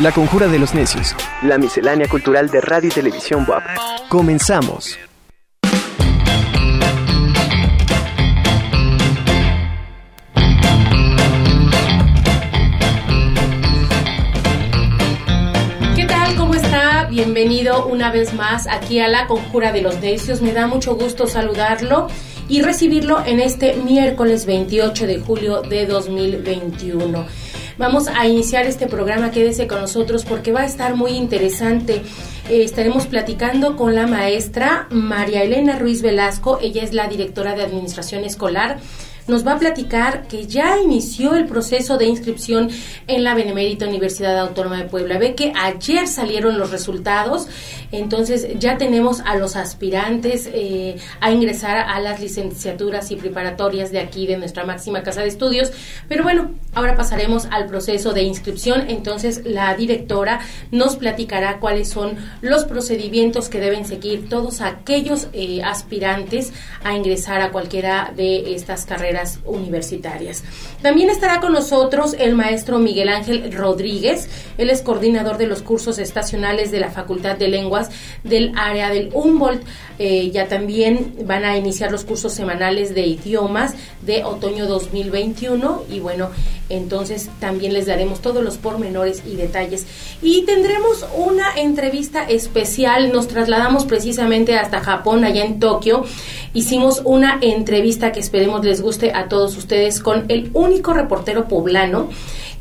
La Conjura de los Necios. La miscelánea cultural de radio y televisión WAP. Comenzamos. ¿Qué tal? ¿Cómo está? Bienvenido una vez más aquí a La Conjura de los Necios. Me da mucho gusto saludarlo y recibirlo en este miércoles 28 de julio de 2021. Vamos a iniciar este programa, quédese con nosotros porque va a estar muy interesante. Eh, estaremos platicando con la maestra María Elena Ruiz Velasco, ella es la directora de Administración Escolar nos va a platicar que ya inició el proceso de inscripción en la Benemérita Universidad Autónoma de Puebla. Ve que ayer salieron los resultados, entonces ya tenemos a los aspirantes eh, a ingresar a las licenciaturas y preparatorias de aquí, de nuestra máxima casa de estudios. Pero bueno, ahora pasaremos al proceso de inscripción. Entonces la directora nos platicará cuáles son los procedimientos que deben seguir todos aquellos eh, aspirantes a ingresar a cualquiera de estas carreras universitarias. También estará con nosotros el maestro Miguel Ángel Rodríguez, él es coordinador de los cursos estacionales de la Facultad de Lenguas del área del Humboldt. Eh, ya también van a iniciar los cursos semanales de idiomas de otoño 2021 y bueno, entonces también les daremos todos los pormenores y detalles. Y tendremos una entrevista especial, nos trasladamos precisamente hasta Japón, allá en Tokio. Hicimos una entrevista que esperemos les guste a todos ustedes con el único reportero poblano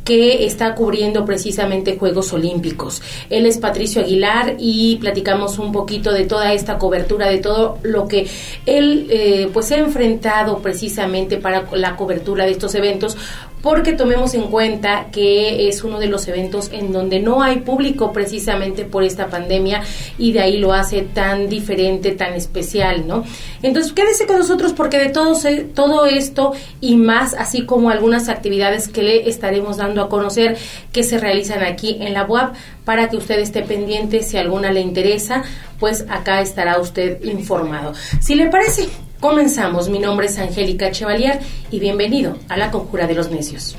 que está cubriendo precisamente Juegos Olímpicos. Él es Patricio Aguilar y platicamos un poquito de toda esta cobertura, de todo lo que él eh, pues ha enfrentado precisamente para la cobertura de estos eventos, porque tomemos en cuenta que es uno de los eventos en donde no hay público precisamente por esta pandemia y de ahí lo hace tan diferente, tan especial, ¿no? Entonces, quédese con nosotros porque de todo, todo esto y más, así como algunas actividades que le estaremos dando a conocer que se realizan aquí en la web para que usted esté pendiente si alguna le interesa, pues acá estará usted informado. Si le parece, Comenzamos, mi nombre es Angélica Chevalier y bienvenido a la Conjura de los Necios.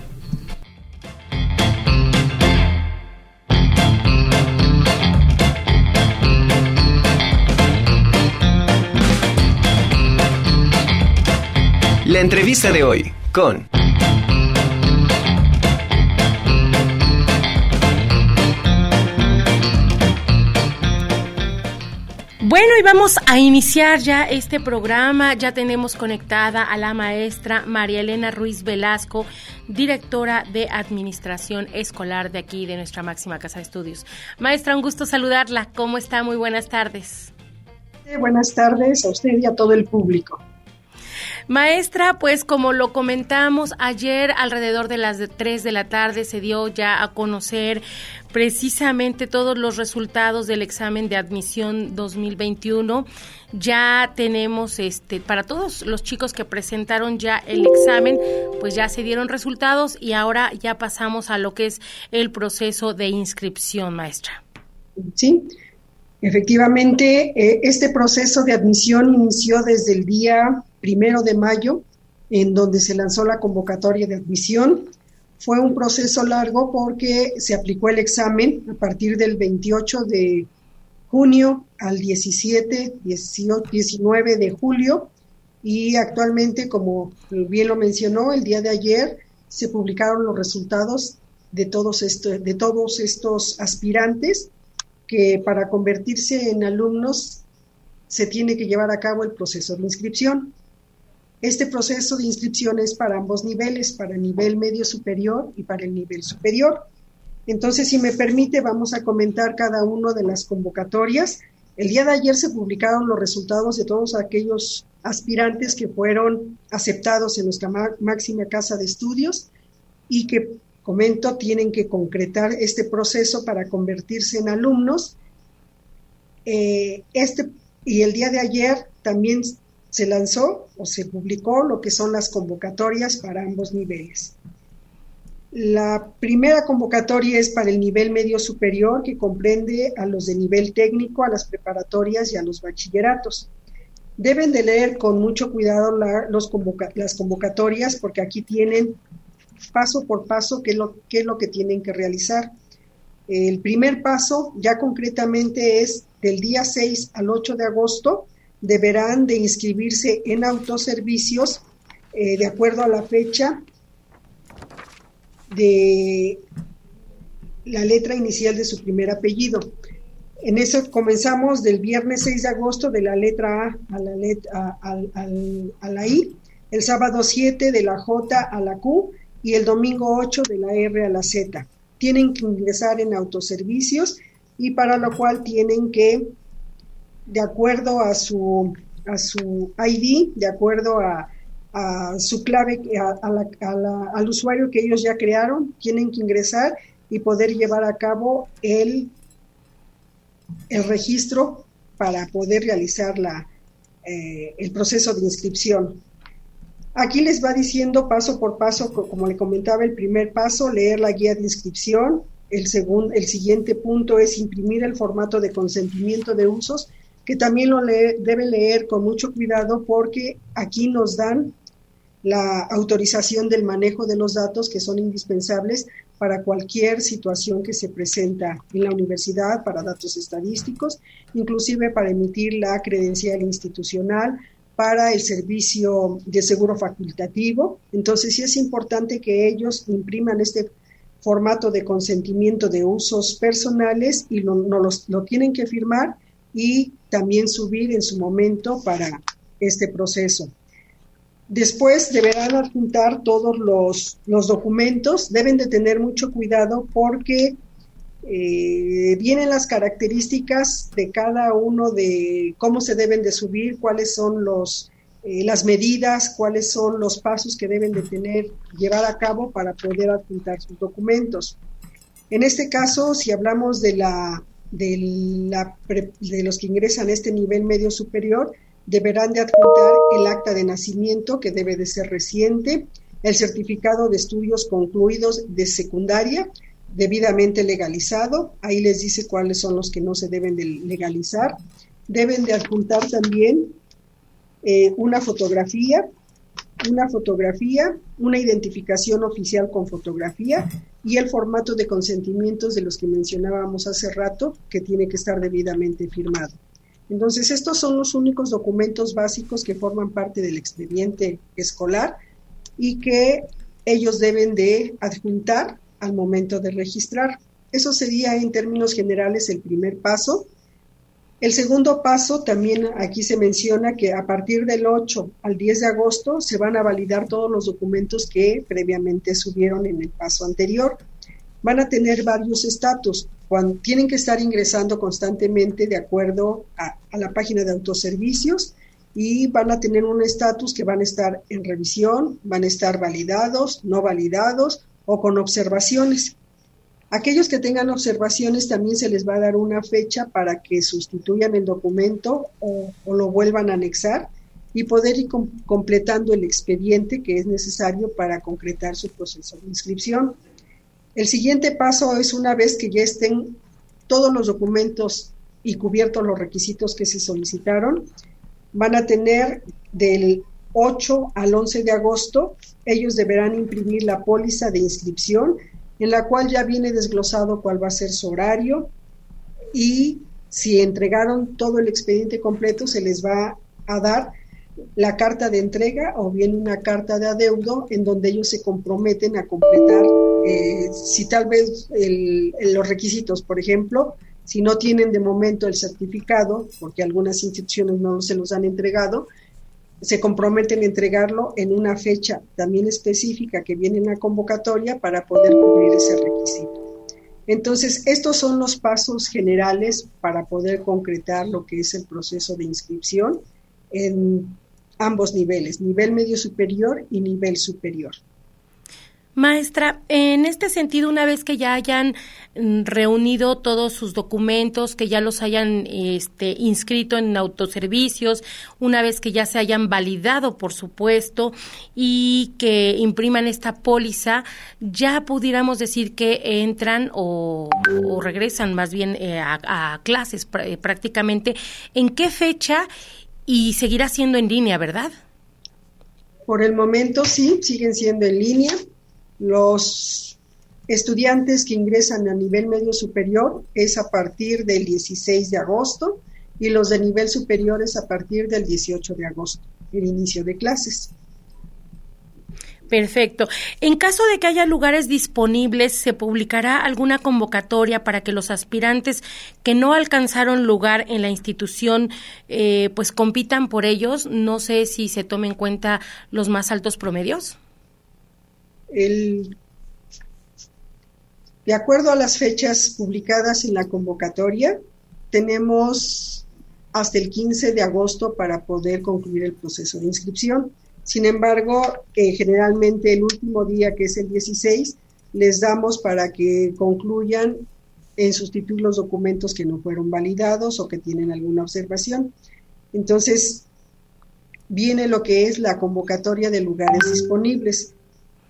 La entrevista de hoy con... Bueno, y vamos a iniciar ya este programa. Ya tenemos conectada a la maestra María Elena Ruiz Velasco, directora de Administración Escolar de aquí, de nuestra máxima casa de estudios. Maestra, un gusto saludarla. ¿Cómo está? Muy buenas tardes. buenas tardes a usted y a todo el público. Maestra, pues como lo comentamos ayer alrededor de las 3 de la tarde se dio ya a conocer precisamente todos los resultados del examen de admisión 2021. Ya tenemos este para todos los chicos que presentaron ya el examen, pues ya se dieron resultados y ahora ya pasamos a lo que es el proceso de inscripción, maestra. Sí. Efectivamente, eh, este proceso de admisión inició desde el día primero de mayo, en donde se lanzó la convocatoria de admisión. Fue un proceso largo porque se aplicó el examen a partir del 28 de junio al 17, 18, 19 de julio y actualmente, como bien lo mencionó, el día de ayer se publicaron los resultados de todos, estos, de todos estos aspirantes que para convertirse en alumnos se tiene que llevar a cabo el proceso de inscripción. Este proceso de inscripción es para ambos niveles, para el nivel medio superior y para el nivel superior. Entonces, si me permite, vamos a comentar cada una de las convocatorias. El día de ayer se publicaron los resultados de todos aquellos aspirantes que fueron aceptados en nuestra máxima casa de estudios y que, comento, tienen que concretar este proceso para convertirse en alumnos. Eh, este, y el día de ayer también se lanzó o se publicó lo que son las convocatorias para ambos niveles. La primera convocatoria es para el nivel medio superior, que comprende a los de nivel técnico, a las preparatorias y a los bachilleratos. Deben de leer con mucho cuidado los las convocatorias porque aquí tienen paso por paso qué es lo, qué es lo que tienen que realizar. El primer paso ya concretamente es del día 6 al 8 de agosto, deberán de inscribirse en autoservicios eh, de acuerdo a la fecha de la letra inicial de su primer apellido. En eso comenzamos del viernes 6 de agosto de la letra A a la, letra, a, la I, el sábado 7 de la J a la Q y el domingo 8 de la R a la Z. Tienen que ingresar en autoservicios y para lo cual tienen que, de acuerdo a su, a su ID, de acuerdo a, su clave, al usuario que ellos ya crearon, tienen que ingresar y poder llevar a cabo el el registro para poder realizar la, eh, el proceso de inscripción. Aquí les va diciendo paso por paso, como le comentaba, el primer paso, leer la guía de inscripción. El, el siguiente punto es imprimir el formato de consentimiento de usos, que también lo debe leer con mucho cuidado porque aquí nos dan la autorización del manejo de los datos que son indispensables para cualquier situación que se presenta en la universidad, para datos estadísticos, inclusive para emitir la credencial institucional, para el servicio de seguro facultativo. Entonces sí es importante que ellos impriman este formato de consentimiento de usos personales y lo, lo tienen que firmar y también subir en su momento para este proceso. Después deberán adjuntar todos los, documentos, deben de tener mucho cuidado porque eh, vienen las características de cada uno de cómo se deben de subir, cuáles son los, eh, las medidas, cuáles son los pasos que deben de tener, llevar a cabo para poder adjuntar sus documentos. En este caso, si hablamos de, la, de, los que ingresan a este nivel medio superior, deberán de adjuntar el acta de nacimiento, que debe de ser reciente, el certificado de estudios concluidos de secundaria, debidamente legalizado. Ahí les dice cuáles son los que no se deben de legalizar. Deben de adjuntar también eh, una fotografía, una fotografía, una identificación oficial con fotografía y el formato de consentimientos de los que mencionábamos hace rato, que tiene que estar debidamente firmado. Entonces, estos son los únicos documentos básicos que forman parte del expediente escolar y que ellos deben de adjuntar al momento de registrar. Eso sería en términos generales el primer paso. El segundo paso también aquí se menciona que a partir del 8 al 10 de agosto se van a validar todos los documentos que previamente subieron en el paso anterior. Van a tener varios estatus tienen que estar ingresando constantemente de acuerdo a, la página de autoservicios y van a tener un estatus que van a estar en revisión, van a estar validados, no validados o con observaciones. Aquellos que tengan observaciones también se les va a dar una fecha para que sustituyan el documento o, lo vuelvan a anexar y poder ir completando el expediente que es necesario para concretar su proceso de inscripción. El siguiente paso es una vez que ya estén todos los documentos y cubiertos los requisitos que se solicitaron, van a tener del 8 al 11 de agosto, ellos deberán imprimir la póliza de inscripción, en la cual ya viene desglosado cuál va a ser su horario y si entregaron todo el expediente completo, se les va a dar la carta de entrega o bien una carta de adeudo en donde ellos se comprometen a completar, eh, si tal vez los requisitos, por ejemplo, si no tienen de momento el certificado, porque algunas instituciones no se los han entregado, se comprometen a entregarlo en una fecha también específica que viene en la convocatoria para poder cubrir ese requisito. Entonces, estos son los pasos generales para poder concretar lo que es el proceso de inscripción en ambos niveles, nivel medio superior y nivel superior. Maestra, en este sentido, una vez que ya hayan mm, reunido todos sus documentos, que ya los hayan este, inscrito en autoservicios, una vez que ya se hayan validado, por supuesto, y que impriman esta póliza, ya pudiéramos decir que entran o, regresan más bien eh, a, clases eh, prácticamente. ¿En qué fecha y seguirá siendo en línea, ¿verdad? Por el momento sí, siguen siendo en línea. Los estudiantes que ingresan a nivel medio superior es a partir del 16 de agosto y los de nivel superior es a partir del 18 de agosto, el inicio de clases. Perfecto. En caso de que haya lugares disponibles, ¿se publicará alguna convocatoria para que los aspirantes que no alcanzaron lugar en la institución eh, pues compitan por ellos? No sé si se tomen en cuenta los más altos promedios. De acuerdo a las fechas publicadas en la convocatoria, tenemos hasta el 15 de agosto para poder concluir el proceso de inscripción. Sin embargo, eh, generalmente el último día, que es el 16, les damos para que concluyan en sustituir los documentos que no fueron validados o que tienen alguna observación. Entonces, viene lo que es la convocatoria de lugares disponibles.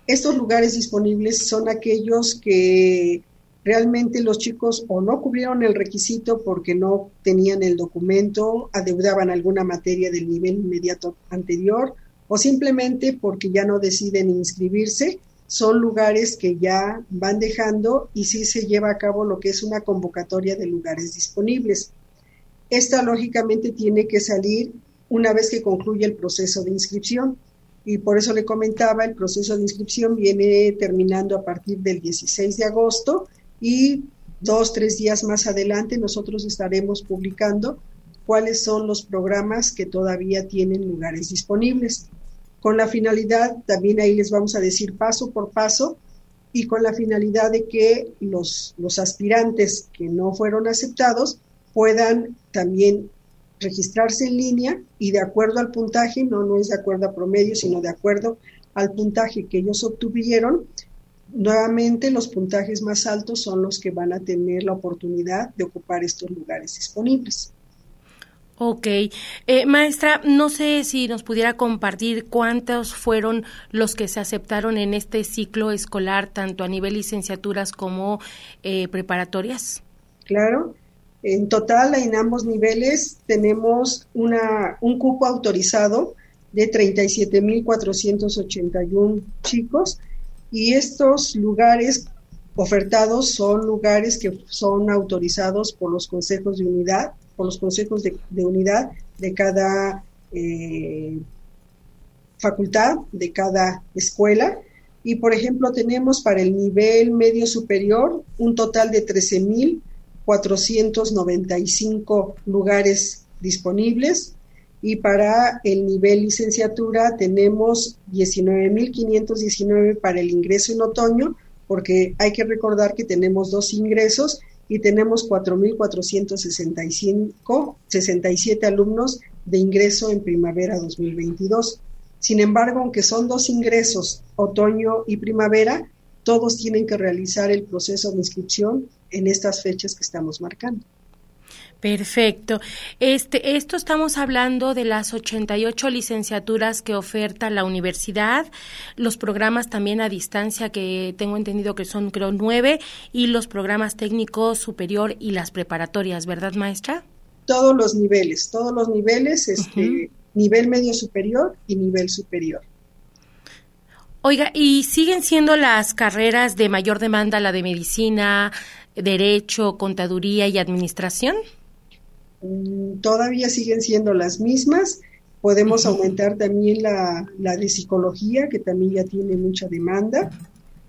Estos lugares disponibles son aquellos que realmente los chicos o no cubrieron el requisito porque no tenían el documento, adeudaban alguna materia del nivel inmediato anterior o simplemente porque ya no deciden inscribirse, son lugares que ya van dejando y sí se lleva a cabo lo que es una convocatoria de lugares disponibles. Esta lógicamente tiene que salir una vez que concluye el proceso de inscripción y por eso le comentaba, el proceso de inscripción viene terminando a partir del 16 de agosto y dos, tres días más adelante nosotros estaremos publicando cuáles son los programas que todavía tienen lugares disponibles. Con la finalidad, también ahí les vamos a decir paso por paso, y con la finalidad de que los, los aspirantes que no fueron aceptados puedan también registrarse en línea y de acuerdo al puntaje, no, no es de acuerdo a promedio, sino de acuerdo al puntaje que ellos obtuvieron, nuevamente los puntajes más altos son los que van a tener la oportunidad de ocupar estos lugares disponibles. Ok. Eh, maestra, no sé si nos pudiera compartir cuántos fueron los que se aceptaron en este ciclo escolar, tanto a nivel licenciaturas como eh, preparatorias. Claro. En total, en ambos niveles, tenemos un cupo autorizado de 37.481 chicos y estos lugares ofertados son lugares que son autorizados por los consejos de unidad, por los consejos de, unidad de cada eh, facultad, de cada escuela. Y, por ejemplo, tenemos para el nivel medio superior un total de 13.000 495 lugares disponibles y para el nivel licenciatura tenemos 19.519 para el ingreso en otoño, porque hay que recordar que tenemos dos ingresos y tenemos 4.465, 67 alumnos de ingreso en primavera 2022. Sin embargo, aunque son dos ingresos, otoño y primavera, todos tienen que realizar el proceso de inscripción en estas fechas que estamos marcando. Perfecto. Este, esto estamos hablando de las 88 licenciaturas que oferta la universidad, los programas también a distancia que tengo entendido que son creo nueve y los programas técnicos superior y las preparatorias, ¿verdad, maestra? Todos los niveles, todos los niveles, este, nivel medio superior y nivel superior. Oiga, ¿y siguen siendo las carreras de mayor demanda la de medicina, derecho, contaduría y administración? Mm, todavía siguen siendo las mismas. Podemos aumentar también la, de psicología, que también ya tiene mucha demanda.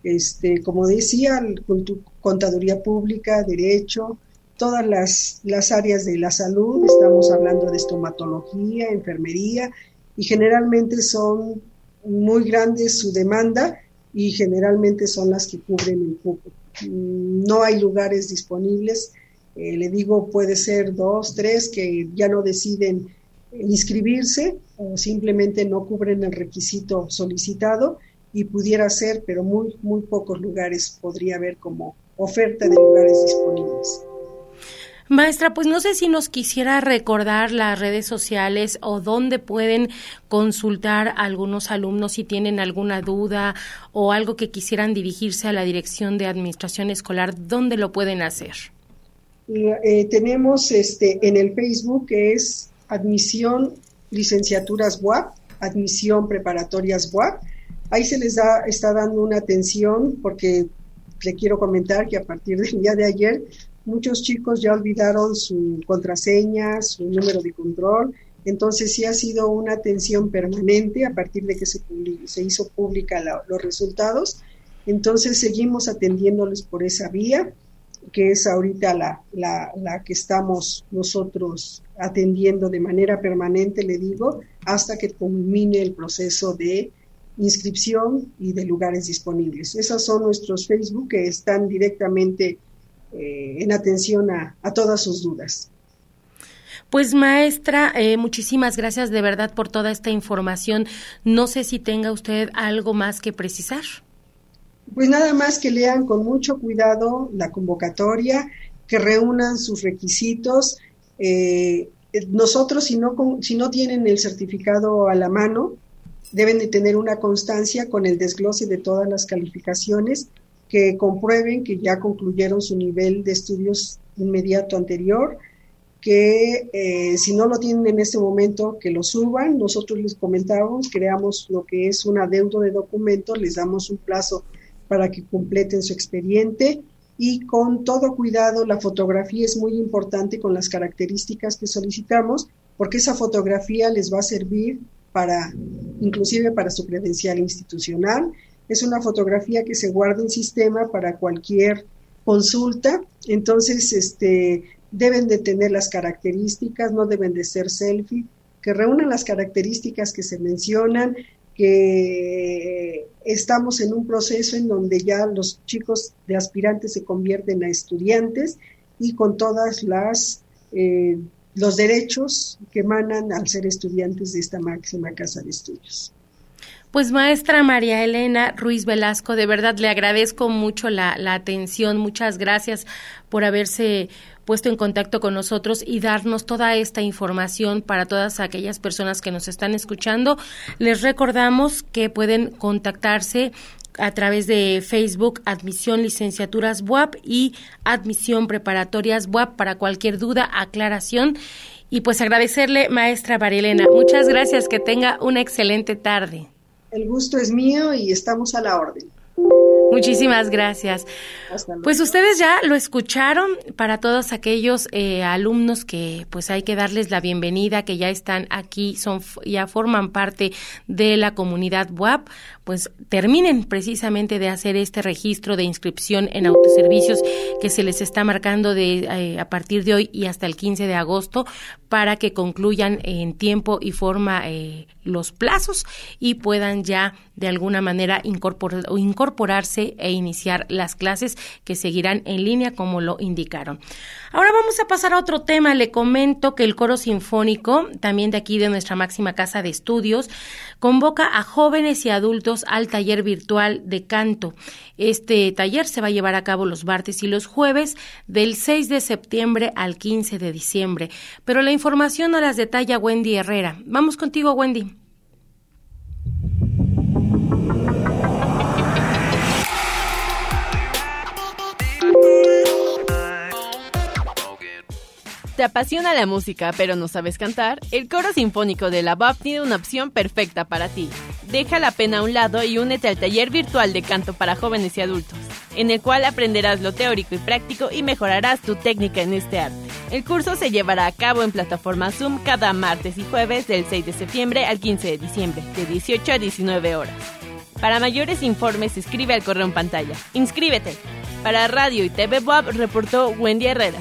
Este, como decía, contaduría pública, derecho, todas las, las áreas de la salud, estamos hablando de estomatología, enfermería, y generalmente son muy grande su demanda y generalmente son las que cubren el cupo. Mm, no hay lugares disponibles. Eh, le digo, puede ser dos, tres que ya no deciden inscribirse o simplemente no cubren el requisito solicitado y pudiera ser, pero muy, muy pocos lugares podría haber como oferta de lugares disponibles. Maestra, pues no sé si nos quisiera recordar las redes sociales o dónde pueden consultar a algunos alumnos si tienen alguna duda o algo que quisieran dirigirse a la Dirección de Administración Escolar, ¿dónde lo pueden hacer? Eh, tenemos este en el Facebook que es Admisión Licenciaturas WAP, Admisión Preparatorias WAP. Ahí se les da, está dando una atención porque le quiero comentar que a partir del día de ayer muchos chicos ya olvidaron su contraseña, su número de control, entonces sí ha sido una atención permanente a partir de que se, se hizo pública los resultados. Entonces seguimos atendiéndoles por esa vía, que es ahorita la, la, la que estamos nosotros atendiendo de manera permanente, le digo, hasta que culmine el proceso de inscripción y de lugares disponibles. Esos son nuestros Facebook que están directamente eh, en atención a, todas sus dudas. Pues maestra, eh, muchísimas gracias de verdad por toda esta información. No sé si tenga usted algo más que precisar. Pues nada más que lean con mucho cuidado la convocatoria, que reúnan sus requisitos. Eh, nosotros, si no, si no tienen el certificado a la mano, deben de tener una constancia con el desglose de todas las calificaciones que comprueben que ya concluyeron su nivel de estudios inmediato anterior, que eh, si no lo tienen en este momento, que lo suban. Nosotros les comentamos, creamos lo que es un adeudo de documentos, les damos un plazo para que completen su expediente y con todo cuidado la fotografía es muy importante con las características que solicitamos porque esa fotografía les va a servir para inclusive para su credencial institucional es una fotografía que se guarda en sistema para cualquier consulta, entonces este, deben de tener las características, no deben de ser selfie, que reúnan las características que se mencionan, que estamos en un proceso en donde ya los chicos de aspirantes se convierten a estudiantes y con todas las eh, los derechos que emanan al ser estudiantes de esta máxima casa de estudios. Pues maestra María Elena Ruiz Velasco, de verdad le agradezco mucho la, atención, muchas gracias por haberse puesto en contacto con nosotros y darnos toda esta información para todas aquellas personas que nos están escuchando. Les recordamos que pueden contactarse a través de Facebook Admisión Licenciaturas WAP y Admisión Preparatorias WAP para cualquier duda, aclaración. Y pues agradecerle, maestra María Elena. Muchas gracias, que tenga una excelente tarde. El gusto es mío y estamos a la orden. Muchísimas gracias. Pues ustedes ya lo escucharon para todos aquellos eh, alumnos que pues hay que darles la bienvenida, que ya están aquí, son ya forman parte de la comunidad WAP, pues terminen precisamente de hacer este registro de inscripción en autoservicios que se les está marcando de eh, a partir de hoy y hasta el 15 de agosto para que concluyan en tiempo y forma eh, los plazos y puedan ya de alguna manera incorporarse e iniciar las clases que seguirán en línea como lo indicaron. Ahora vamos a pasar a otro tema. Le comento que el coro sinfónico, también de aquí de nuestra máxima casa de estudios, convoca a jóvenes y adultos al taller virtual de canto. Este taller se va a llevar a cabo los martes y los jueves del 6 de septiembre al 15 de diciembre. Pero la información no las detalla Wendy Herrera. Vamos contigo, Wendy. ¿Te apasiona la música pero no sabes cantar? El coro sinfónico de la BAP tiene una opción perfecta para ti. Deja la pena a un lado y únete al taller virtual de canto para jóvenes y adultos, en el cual aprenderás lo teórico y práctico y mejorarás tu técnica en este arte. El curso se llevará a cabo en plataforma Zoom cada martes y jueves del 6 de septiembre al 15 de diciembre, de 18 a 19 horas. Para mayores informes escribe al correo en pantalla. ¡Inscríbete! Para Radio y TV Boab reportó Wendy Herrera.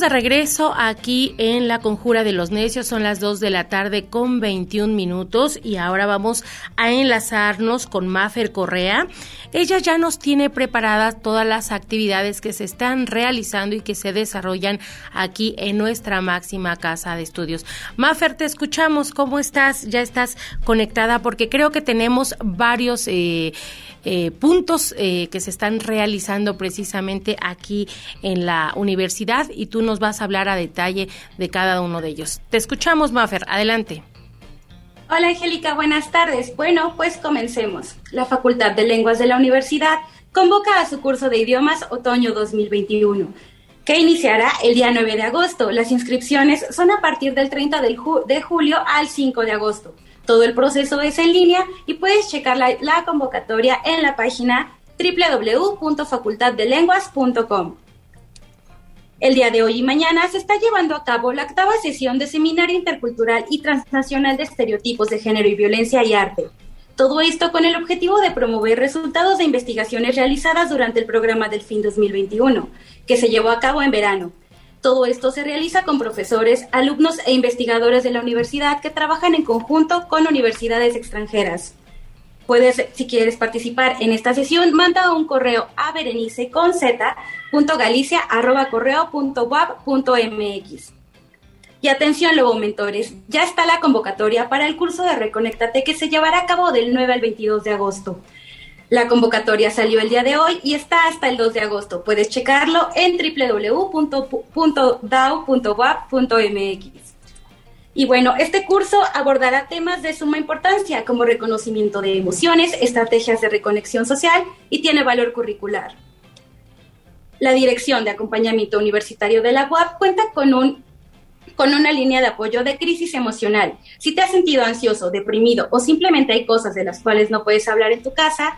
De regreso aquí en la Conjura de los Necios. Son las 2 de la tarde con 21 minutos y ahora vamos a enlazarnos con Mafer Correa. Ella ya nos tiene preparadas todas las actividades que se están realizando y que se desarrollan aquí en nuestra máxima casa de estudios. Mafer, te escuchamos. ¿Cómo estás? Ya estás conectada porque creo que tenemos varios... Eh, eh, puntos eh, que se están realizando precisamente aquí en la universidad y tú nos vas a hablar a detalle de cada uno de ellos. Te escuchamos, Mafer. Adelante. Hola Angélica, buenas tardes. Bueno, pues comencemos. La Facultad de Lenguas de la Universidad convoca a su curso de idiomas otoño 2021, que iniciará el día 9 de agosto. Las inscripciones son a partir del 30 de, julio al 5 de agosto. Todo el proceso es en línea y puedes checar la, convocatoria en la página www.facultaddelenguas.com. El día de hoy y mañana se está llevando a cabo la octava sesión de Seminario Intercultural y Transnacional de Estereotipos de Género y Violencia y Arte. Todo esto con el objetivo de promover resultados de investigaciones realizadas durante el programa del fin 2021, que se llevó a cabo en verano. Todo esto se realiza con profesores, alumnos e investigadores de la universidad que trabajan en conjunto con universidades extranjeras. Puedes, si quieres participar en esta sesión, manda un correo a berenice con mx Y atención, Lobo Mentores, ya está la convocatoria para el curso de Reconéctate que se llevará a cabo del 9 al 22 de agosto. La convocatoria salió el día de hoy y está hasta el 2 de agosto. Puedes checarlo en www.dao.wap.mx. Y bueno, este curso abordará temas de suma importancia como reconocimiento de emociones, estrategias de reconexión social y tiene valor curricular. La Dirección de Acompañamiento Universitario de la UAP cuenta con un con una línea de apoyo de crisis emocional. Si te has sentido ansioso, deprimido o simplemente hay cosas de las cuales no puedes hablar en tu casa,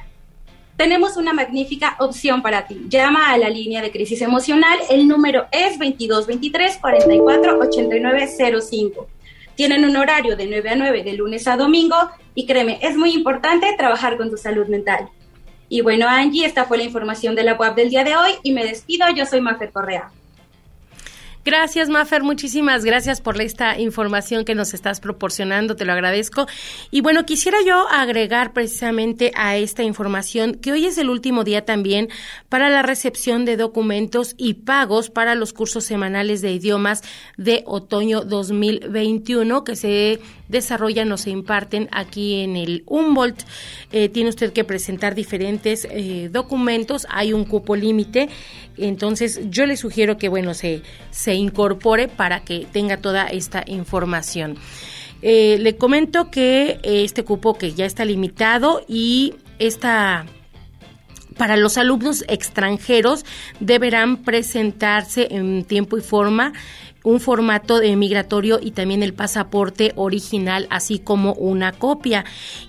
tenemos una magnífica opción para ti. Llama a la línea de crisis emocional. El número es 2223 44 8905. Tienen un horario de 9 a 9 de lunes a domingo y créeme, es muy importante trabajar con tu salud mental. Y bueno, Angie, esta fue la información de la web del día de hoy y me despido. Yo soy Mafer Correa. Gracias, Mafer. Muchísimas gracias por esta información que nos estás proporcionando. Te lo agradezco. Y bueno, quisiera yo agregar precisamente a esta información que hoy es el último día también para la recepción de documentos y pagos para los cursos semanales de idiomas de otoño 2021 que se desarrollan o se imparten aquí en el Humboldt. Eh, tiene usted que presentar diferentes eh, documentos. Hay un cupo límite. Entonces, yo le sugiero que, bueno, se, se incorpore para que tenga toda esta información. Eh, le comento que este cupo que ya está limitado y esta para los alumnos extranjeros deberán presentarse en tiempo y forma un formato de migratorio y también el pasaporte original, así como una copia.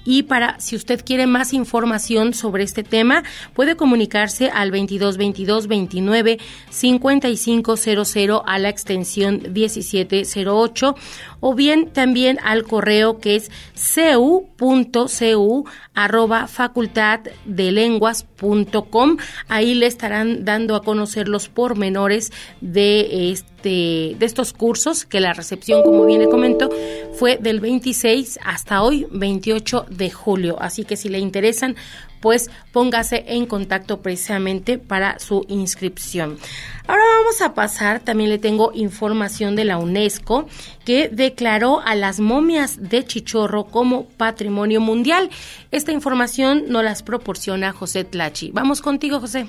Y para, si usted quiere más información sobre este tema, puede comunicarse al 22 22 29 5500 a la extensión 1708 o bien también al correo que es cu.cu arroba facultaddelenguas.com. Ahí le estarán dando a conocer los pormenores de este de estos cursos que la recepción, como bien le comento, fue del 26 hasta hoy, 28 de julio. Así que si le interesan, pues póngase en contacto precisamente para su inscripción. Ahora vamos a pasar, también le tengo información de la UNESCO que declaró a las momias de Chichorro como patrimonio mundial. Esta información nos las proporciona José Tlachi. Vamos contigo, José.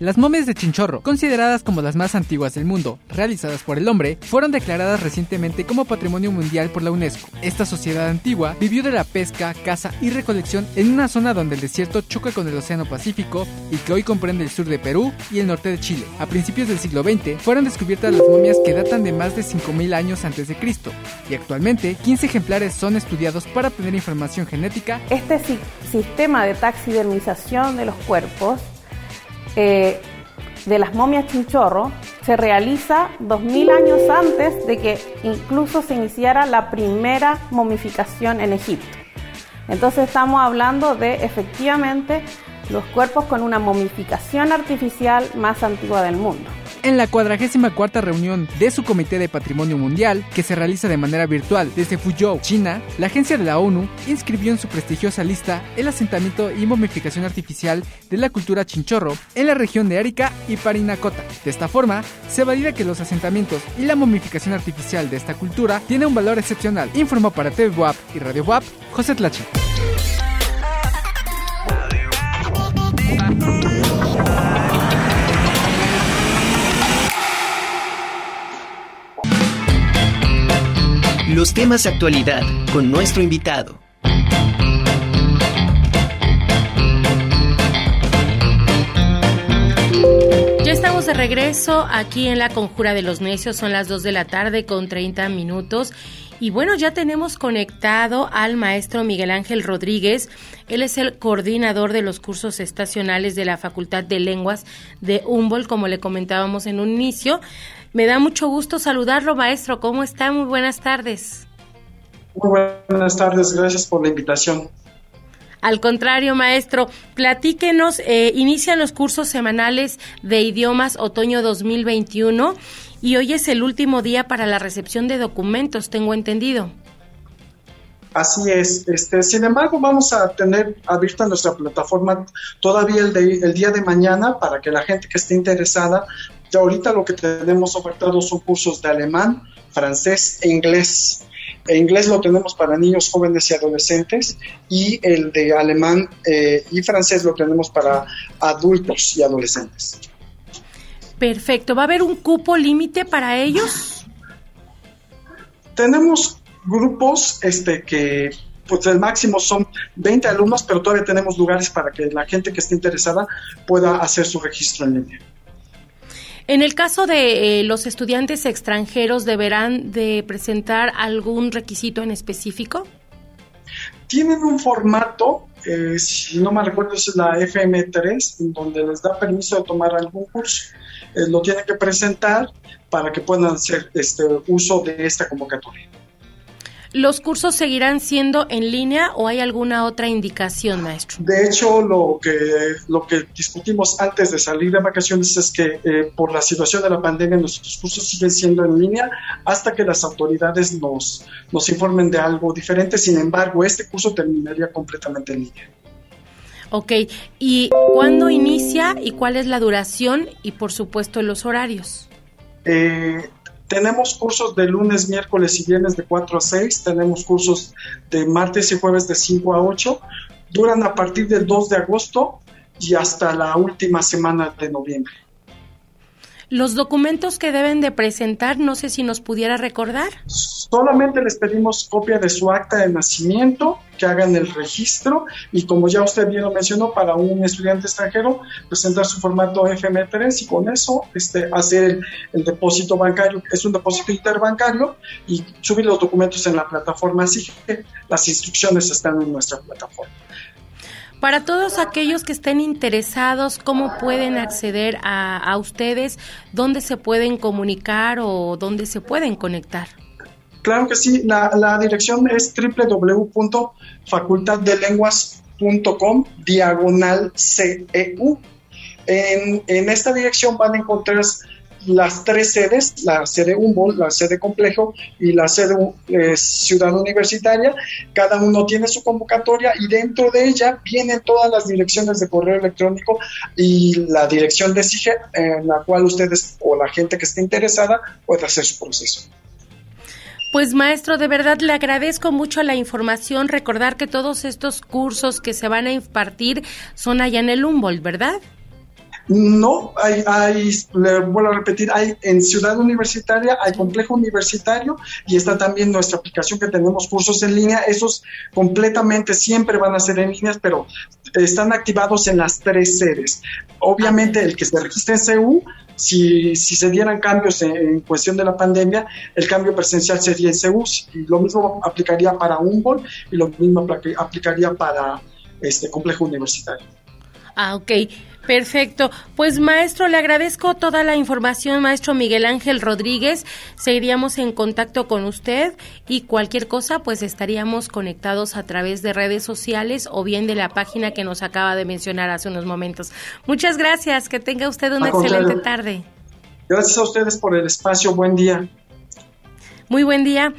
Las momias de Chinchorro, consideradas como las más antiguas del mundo, realizadas por el hombre, fueron declaradas recientemente como Patrimonio Mundial por la UNESCO. Esta sociedad antigua vivió de la pesca, caza y recolección en una zona donde el desierto choca con el Océano Pacífico y que hoy comprende el sur de Perú y el norte de Chile. A principios del siglo XX fueron descubiertas las momias que datan de más de 5.000 años antes de Cristo y actualmente 15 ejemplares son estudiados para obtener información genética. Este sistema de taxidermización de los cuerpos eh, de las momias chinchorro se realiza 2000 años antes de que incluso se iniciara la primera momificación en Egipto. Entonces estamos hablando de efectivamente los cuerpos con una momificación artificial más antigua del mundo. En la 44 reunión de su Comité de Patrimonio Mundial, que se realiza de manera virtual desde Fuzhou, China, la agencia de la ONU inscribió en su prestigiosa lista el asentamiento y momificación artificial de la cultura chinchorro en la región de Arica y Parinacota. De esta forma, se valida que los asentamientos y la momificación artificial de esta cultura tiene un valor excepcional, informó para TV WAP y Radio WAP José Tlachi. Los temas de actualidad con nuestro invitado. Ya estamos de regreso aquí en la Conjura de los Necios, son las 2 de la tarde con 30 minutos. Y bueno, ya tenemos conectado al maestro Miguel Ángel Rodríguez. Él es el coordinador de los cursos estacionales de la Facultad de Lenguas de Humboldt, como le comentábamos en un inicio. Me da mucho gusto saludarlo, maestro. ¿Cómo está? Muy buenas tardes. Muy buenas tardes, gracias por la invitación. Al contrario, maestro, platíquenos, eh, inician los cursos semanales de idiomas otoño 2021 y hoy es el último día para la recepción de documentos, tengo entendido. Así es. Este, sin embargo, vamos a tener abierta nuestra plataforma todavía el, el día de mañana para que la gente que esté interesada ahorita lo que tenemos ofertado son cursos de alemán, francés e inglés. El inglés lo tenemos para niños, jóvenes y adolescentes y el de alemán eh, y francés lo tenemos para adultos y adolescentes. Perfecto. ¿Va a haber un cupo límite para ellos? Tenemos grupos este, que pues el máximo son 20 alumnos, pero todavía tenemos lugares para que la gente que esté interesada pueda hacer su registro en línea. En el caso de eh, los estudiantes extranjeros, ¿deberán de presentar algún requisito en específico? Tienen un formato, si no me recuerdo es la FM3, en donde les da permiso de tomar algún curso. Eh, lo tienen que presentar para que puedan hacer este uso de esta convocatoria. ¿Los cursos seguirán siendo en línea o hay alguna otra indicación, maestro? De hecho, lo que, lo que discutimos antes de salir de vacaciones es que eh, por la situación de la pandemia nuestros cursos siguen siendo en línea hasta que las autoridades nos, nos informen de algo diferente. Sin embargo, este curso terminaría completamente en línea. Ok, ¿y cuándo inicia y cuál es la duración y por supuesto los horarios? Eh, tenemos cursos de lunes, miércoles y viernes de 4 a 6, tenemos cursos de martes y jueves de 5 a 8, duran a partir del 2 de agosto y hasta la última semana de noviembre. Los documentos que deben de presentar, no sé si nos pudiera recordar. Solamente les pedimos copia de su acta de nacimiento, que hagan el registro y como ya usted bien lo mencionó, para un estudiante extranjero, presentar su formato FM3 y con eso este, hacer el, depósito bancario, es un depósito interbancario y subir los documentos en la plataforma. Que las instrucciones están en nuestra plataforma. Para todos aquellos que estén interesados, ¿cómo pueden acceder a, ustedes? ¿Dónde se pueden comunicar o dónde se pueden conectar? Claro que sí, la, dirección es www.facultaddelenguas.com diagonal CEU. En, en esta dirección van a encontrar las tres sedes, la sede Humboldt, la sede Complejo y la sede eh, Ciudad Universitaria. Cada uno tiene su convocatoria y dentro de ella vienen todas las direcciones de correo electrónico y la dirección de SIGE en la cual ustedes o la gente que esté interesada puede hacer su proceso. Pues maestro, de verdad le agradezco mucho la información. Recordar que todos estos cursos que se van a impartir son allá en el Humboldt, ¿verdad? No, hay, hay, le vuelvo a repetir, hay en Ciudad Universitaria, hay complejo universitario y está también nuestra aplicación que tenemos cursos en línea. Esos completamente siempre van a ser en líneas, pero están activados en las tres sedes. Obviamente el que se registre en CEU, si, si se dieran cambios en, cuestión de la pandemia, el cambio presencial sería en CEU y lo mismo aplicaría para Humboldt y lo mismo aplicaría para este complejo universitario. Ah, ok. Perfecto. Pues maestro, le agradezco toda la información, maestro Miguel Ángel Rodríguez. Seguiríamos en contacto con usted y cualquier cosa, pues estaríamos conectados a través de redes sociales o bien de la página que nos acaba de mencionar hace unos momentos. Muchas gracias. Que tenga usted una excelente tarde. Gracias a ustedes por el espacio. Buen día. Muy buen día.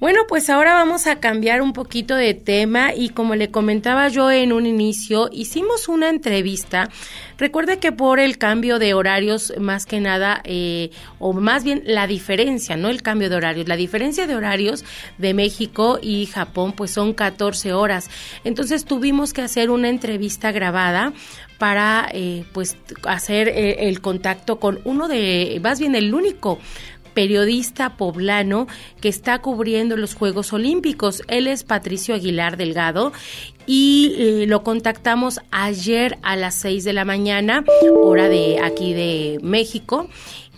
Bueno, pues ahora vamos a cambiar un poquito de tema y como le comentaba yo en un inicio, hicimos una entrevista. Recuerde que por el cambio de horarios, más que nada, eh, o más bien la diferencia, no el cambio de horarios, la diferencia de horarios de México y Japón, pues son 14 horas. Entonces tuvimos que hacer una entrevista grabada para eh, pues hacer eh, el contacto con uno de, más bien el único periodista poblano que está cubriendo los Juegos Olímpicos. Él es Patricio Aguilar Delgado y eh, lo contactamos ayer a las 6 de la mañana, hora de aquí de México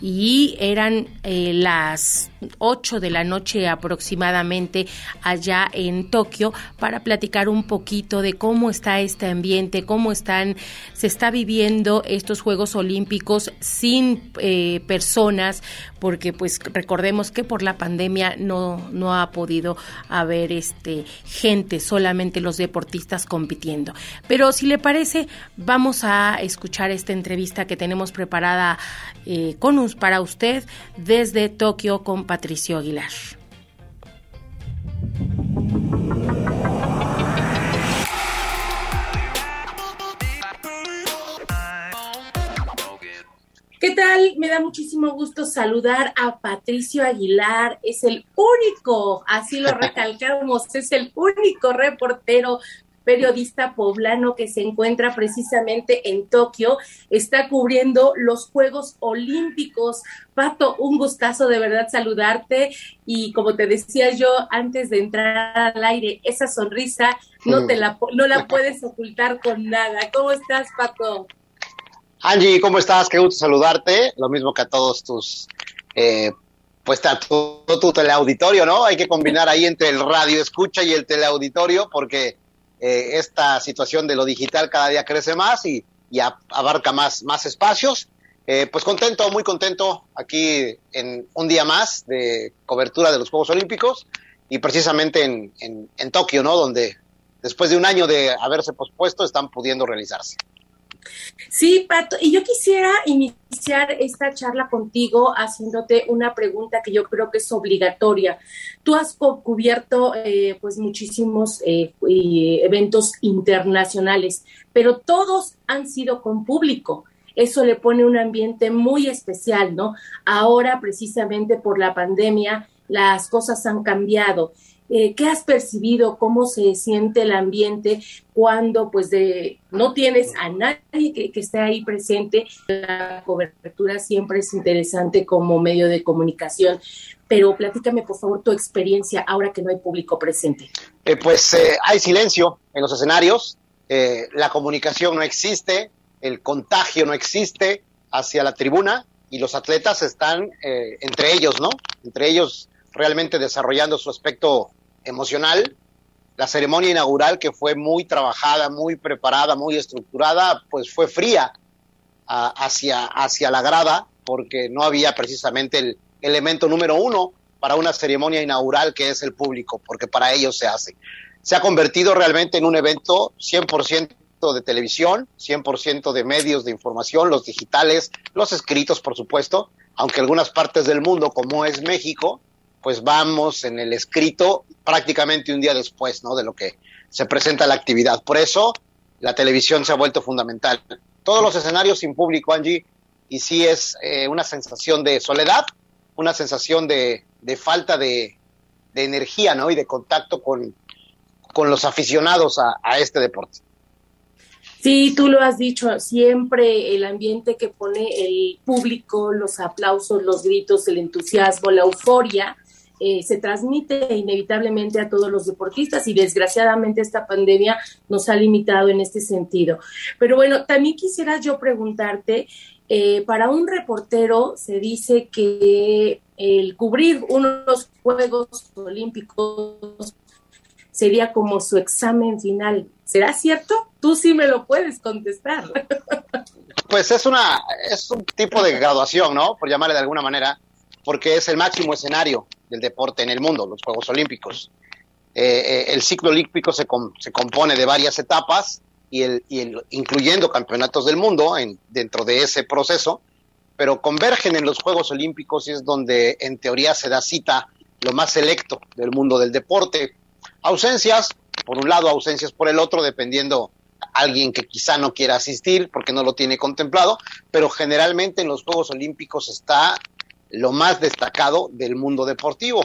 y eran eh, las 8 de la noche aproximadamente allá en Tokio para platicar un poquito de cómo está este ambiente, cómo están, se está viviendo estos Juegos Olímpicos sin eh, personas, porque pues recordemos que por la pandemia no, no ha podido haber este gente, solamente los deportistas compitiendo. Pero si le parece, vamos a escuchar esta entrevista que tenemos preparada eh, con para usted desde Tokio con Patricio Aguilar. ¿Qué tal? Me da muchísimo gusto saludar a Patricio Aguilar. Es el único, así lo recalcamos, es el único reportero periodista poblano que se encuentra precisamente en Tokio, está cubriendo los Juegos Olímpicos. Pato, un gustazo de verdad saludarte y como te decía yo antes de entrar al aire, esa sonrisa no te la no la puedes ocultar con nada. ¿Cómo estás, Pato? Angie, ¿cómo estás? Qué gusto saludarte. Lo mismo que a todos tus eh, pues a todo tu teleauditorio, ¿no? Hay que combinar ahí entre el radio escucha y el teleauditorio porque eh, esta situación de lo digital cada día crece más y, abarca más, más espacios. Eh, pues contento, muy contento aquí en un día más de cobertura de los Juegos Olímpicos y precisamente en, en, en Tokio, ¿no? Donde después de un año de haberse pospuesto están pudiendo realizarse. Sí, Pato, y yo quisiera iniciar esta charla contigo haciéndote una pregunta que yo creo que es obligatoria. Tú has cubierto eh, pues muchísimos eh, eventos internacionales, pero todos han sido con público. Eso le pone un ambiente muy especial, ¿no? Ahora, precisamente por la pandemia, las cosas han cambiado. Eh, ¿Qué has percibido? ¿Cómo se siente el ambiente cuando pues de, no tienes a nadie que, esté ahí presente? La cobertura siempre es interesante como medio de comunicación, pero platícame por favor tu experiencia ahora que no hay público presente. Eh, pues eh, hay silencio en los escenarios, la comunicación no existe, el contagio no existe hacia la tribuna y los atletas están entre ellos, ¿no? Entre ellos realmente desarrollando su aspecto emocional. La ceremonia inaugural, que fue muy trabajada, muy preparada, muy estructurada, pues fue fría hacia, hacia la grada, porque no había precisamente el elemento número uno para una ceremonia inaugural, que es el público, porque para ellos se hace. Se ha convertido realmente en un evento 100% de televisión, 100% de medios de información, los digitales, los escritos, por supuesto, aunque algunas partes del mundo, como es México, pues vamos en el escrito prácticamente un día después, ¿no? De lo que se presenta la actividad. Por eso la televisión se ha vuelto fundamental. Todos los escenarios sin público, Angie, y sí es eh, una sensación de soledad, una sensación de, falta de, energía, ¿no? Y de contacto con, con los aficionados a, a este deporte. Sí, tú lo has dicho, siempre el ambiente que pone el público, los aplausos, los gritos, el entusiasmo, la euforia, eh, se transmite inevitablemente a todos los deportistas y desgraciadamente esta pandemia nos ha limitado en este sentido. Pero bueno, también quisiera yo preguntarte, eh, para un reportero se dice que el cubrir unos Juegos Olímpicos sería como su examen final. ¿Será cierto? Tú sí me lo puedes contestar. Pues es una es un tipo de graduación, ¿no? Por llamarle de alguna manera, porque es el máximo escenario del deporte en el mundo, los Juegos Olímpicos. Eh, eh, el ciclo olímpico se, se, compone de varias etapas y el, y el, incluyendo campeonatos del mundo en, dentro de ese proceso, pero convergen en los Juegos Olímpicos y es donde en teoría se da cita lo más selecto del mundo del deporte. Ausencias, por un lado, ausencias por el otro, dependiendo alguien que quizá no quiera asistir porque no lo tiene contemplado, pero generalmente en los Juegos Olímpicos está lo más destacado del mundo deportivo.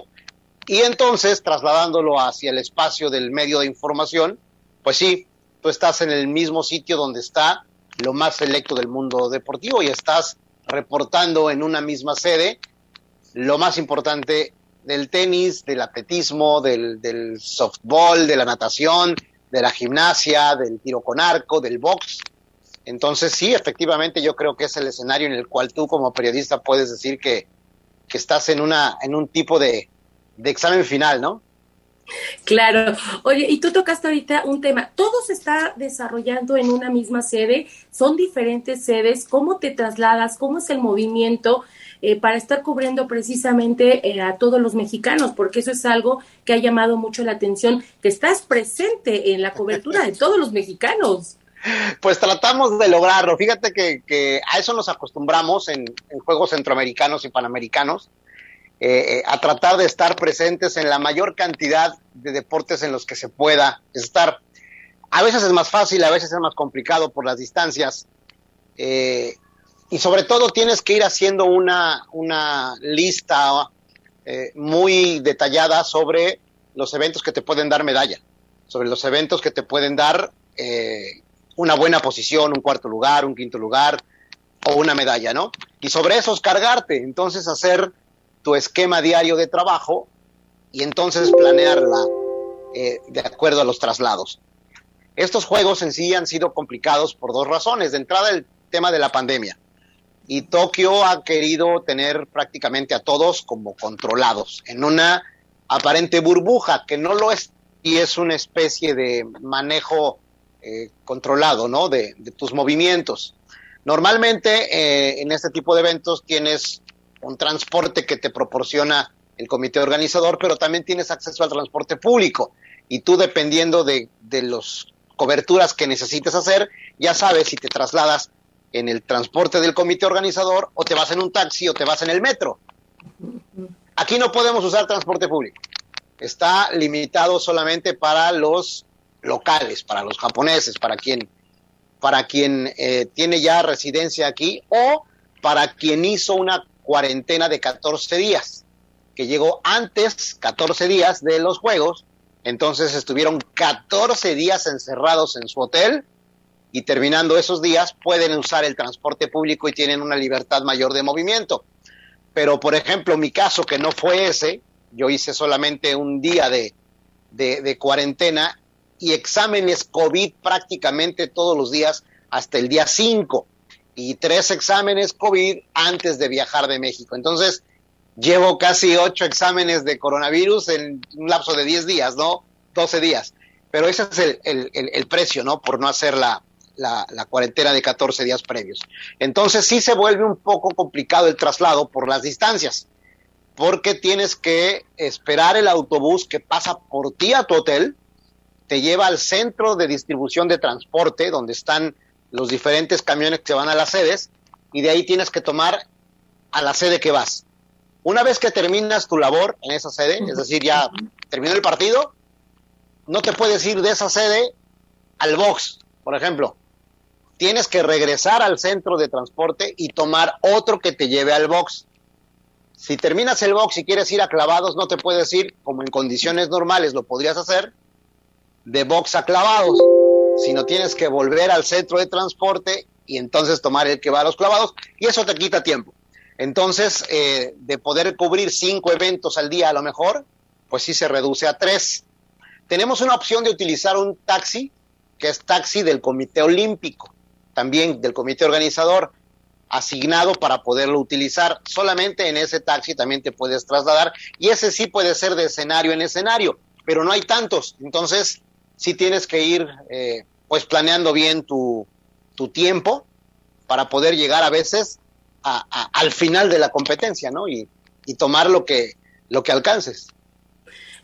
Y entonces, trasladándolo hacia el espacio del medio de información, pues sí, tú estás en el mismo sitio donde está lo más selecto del mundo deportivo y estás reportando en una misma sede lo más importante del tenis, del atletismo, del, del softball, de la natación, de la gimnasia, del tiro con arco, del box. Entonces sí, efectivamente yo creo que es el escenario en el cual tú como periodista puedes decir que, estás en, una, en un tipo de, de examen final, ¿no? Claro. Oye, y tú tocaste ahorita un tema. Todo se está desarrollando en una misma sede, son diferentes sedes. ¿Cómo te trasladas? ¿Cómo es el movimiento eh, para estar cubriendo precisamente eh, a todos los mexicanos? Porque eso es algo que ha llamado mucho la atención, que estás presente en la cobertura de todos los mexicanos. Pues tratamos de lograrlo. Fíjate que, a eso nos acostumbramos en Juegos Centroamericanos y Panamericanos eh, a tratar de estar presentes en la mayor cantidad de deportes en los que se pueda estar. A veces es más fácil, a veces es más complicado por las distancias. Eh, y sobre todo tienes que ir haciendo una, una lista eh, muy detallada sobre los eventos que te pueden dar medalla, sobre los eventos que te pueden dar una buena posición, un cuarto lugar, un quinto lugar o una medalla, ¿no? Y sobre esos cargarte, entonces hacer tu esquema diario de trabajo y entonces planearla eh, de acuerdo a los traslados. Estos juegos en sí han sido complicados por dos razones. De entrada, el tema de la pandemia. Y Tokio ha querido tener prácticamente a todos como controlados en una aparente burbuja que no lo es y es una especie de manejo eh, controlado, ¿no? De, tus movimientos. Normalmente eh, en este tipo de eventos tienes un transporte que te proporciona el comité organizador, pero también tienes acceso al transporte público. Y tú, dependiendo de, de las coberturas que necesites hacer, ya sabes si te trasladas en el transporte del comité organizador o te vas en un taxi o te vas en el metro. Aquí no podemos usar transporte público. Está limitado solamente para los locales, para los japoneses, para quien, para quien eh, tiene ya residencia aquí o para quien hizo una cuarentena de 14 días, que llegó antes, 14 días de los Juegos, entonces estuvieron 14 días encerrados en su hotel y terminando esos días pueden usar el transporte público y tienen una libertad mayor de movimiento. Pero, por ejemplo, mi caso, que no fue ese, yo hice solamente un día de, de, de cuarentena y exámenes COVID prácticamente todos los días hasta el día 5 y tres exámenes COVID antes de viajar de México. Entonces, llevo casi ocho exámenes de coronavirus en un lapso de 10 días, ¿no? 12 días. Pero ese es el, el, precio, ¿no? Por no hacer la, la, la, cuarentena de 14 días previos. Entonces sí se vuelve un poco complicado el traslado por las distancias, porque tienes que esperar el autobús que pasa por ti a tu hotel, te lleva al centro de distribución de transporte, donde están los diferentes camiones que van a las sedes y de ahí tienes que tomar a la sede que vas. Una vez que terminas tu labor en esa sede, es decir, ya terminó el partido, no te puedes ir de esa sede al box, por ejemplo. Tienes que regresar al centro de transporte y tomar otro que te lleve al box. Si terminas el box y quieres ir a clavados, no te puedes ir, como en condiciones normales lo podrías hacer, de box a clavados sino tienes que volver al centro de transporte y entonces tomar el que va a los clavados y eso te quita tiempo. Entonces, eh, de poder cubrir cinco eventos al día a lo mejor, pues sí se reduce a tres. Tenemos una opción de utilizar un taxi, que es taxi del Comité Olímpico, también del Comité Organizador, asignado para poderlo utilizar. Solamente en ese taxi también te puedes trasladar y ese sí puede ser de escenario en escenario, pero no hay tantos. Entonces, sí tienes que ir eh, pues planeando bien tu, tu, tiempo para poder llegar a veces al final de la competencia, ¿no? Y, tomar lo que, lo que alcances.